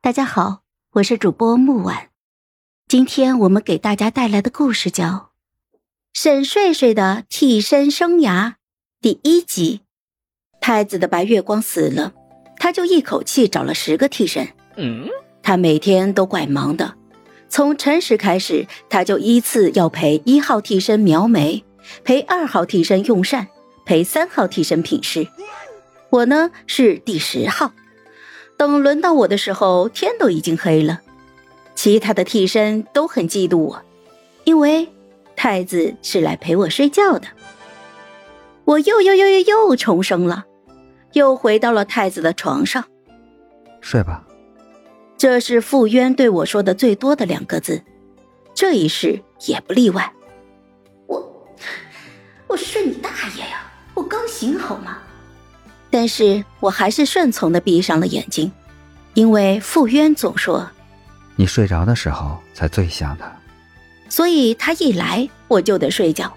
大家好，我是主播木婉。今天我们给大家带来的故事叫《沈睡睡的替身生涯》第一集。太子的白月光死了，他就一口气找了十个替身。嗯，他每天都怪忙的。从辰时开始，他就依次要陪一号替身描眉，陪二号替身用膳，陪三号替身品诗。我呢是第十号。等轮到我的时候，天都已经黑了。其他的替身都很嫉妒我，因为太子是来陪我睡觉的。我又又又又又重生了，又回到了太子的床上。睡吧。这是傅渊对我说的最多的两个字，这一世也不例外。我，我睡你大爷呀！我刚醒好吗？但是我还是顺从的闭上了眼睛，因为傅渊总说，你睡着的时候才最像他，所以他一来我就得睡觉，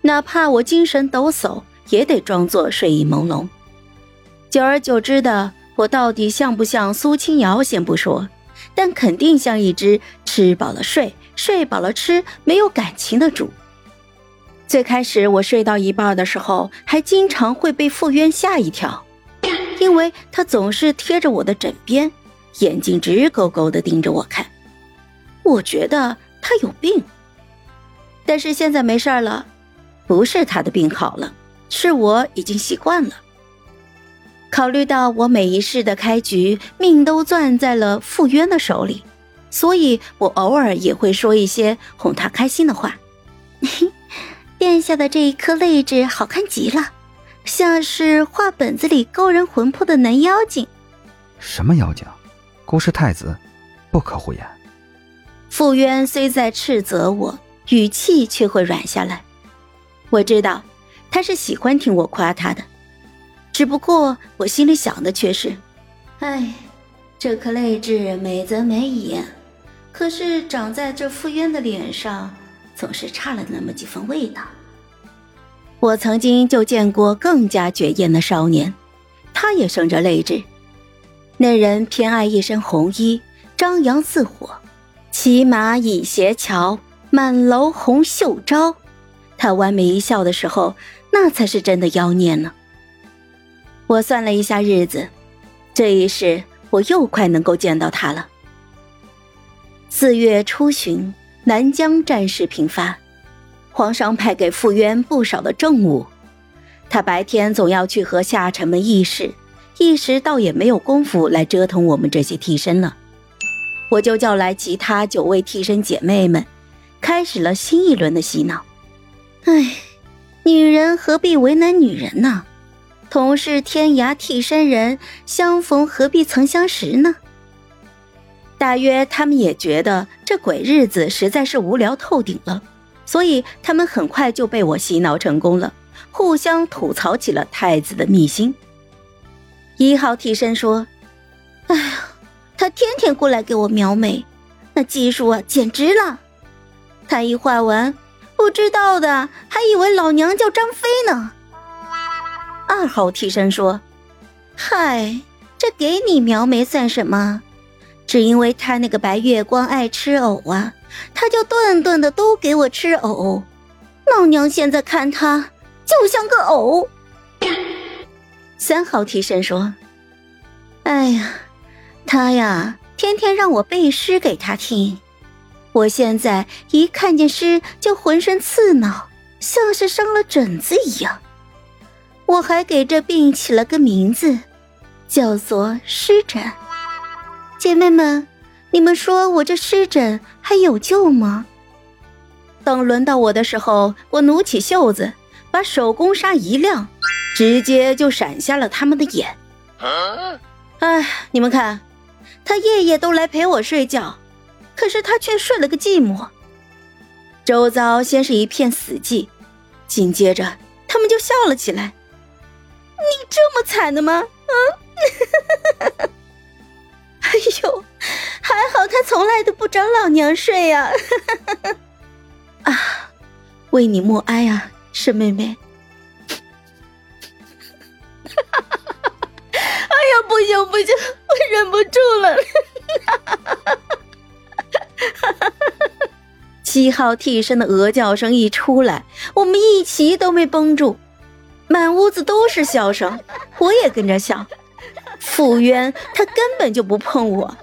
哪怕我精神抖擞，也得装作睡意朦胧。久而久之的，我到底像不像苏清瑶先不说，但肯定像一只吃饱了睡，睡饱了吃，没有感情的猪。最开始我睡到一半的时候，还经常会被傅渊吓一跳，因为他总是贴着我的枕边，眼睛直勾勾的盯着我看。我觉得他有病，但是现在没事了，不是他的病好了，是我已经习惯了。考虑到我每一世的开局命都攥在了傅渊的手里，所以我偶尔也会说一些哄他开心的话。殿下的这一颗泪痣好看极了，像是画本子里勾人魂魄的男妖精。什么妖精？孤是太子，不可胡言。傅渊虽在斥责我，语气却会软下来。我知道，他是喜欢听我夸他的，只不过我心里想的却是：哎，这颗泪痣美则美矣，可是长在这傅渊的脸上。总是差了那么几分味道。我曾经就见过更加绝艳的少年，他也生着泪痣。那人偏爱一身红衣，张扬似火，骑马倚斜桥，满楼红袖招。他弯眉一笑的时候，那才是真的妖孽呢。我算了一下日子，这一世我又快能够见到他了。四月初旬。南疆战事频发，皇上派给傅渊不少的政务，他白天总要去和下臣们议事，一时倒也没有功夫来折腾我们这些替身了。我就叫来其他九位替身姐妹们，开始了新一轮的洗脑。唉，女人何必为难女人呢？同是天涯替身人，相逢何必曾相识呢？大约他们也觉得这鬼日子实在是无聊透顶了，所以他们很快就被我洗脑成功了，互相吐槽起了太子的秘辛。一号替身说：“哎呀，他天天过来给我描眉，那技术啊简直了！他一画完，不知道的还以为老娘叫张飞呢。”二号替身说：“嗨，这给你描眉算什么？”只因为他那个白月光爱吃藕啊，他就顿顿的都给我吃藕。老娘现在看他就像个藕。三号替身说：“哎呀，他呀，天天让我背诗给他听，我现在一看见诗就浑身刺挠，像是生了疹子一样。我还给这病起了个名字，叫做湿疹。”姐妹们，你们说我这湿疹还有救吗？等轮到我的时候，我努起袖子，把手工纱一亮，直接就闪瞎了他们的眼。哎，你们看，他夜夜都来陪我睡觉，可是他却睡了个寂寞。周遭先是一片死寂，紧接着他们就笑了起来。你这么惨的吗？嗯。哎呦，还好他从来都不找老娘睡呀！啊，为你默哀啊，沈妹妹！哎呀，不行不行，我忍不住了！七号替身的鹅叫声一出来，我们一齐都没绷住，满屋子都是笑声，我也跟着笑。傅渊他根本就不碰我。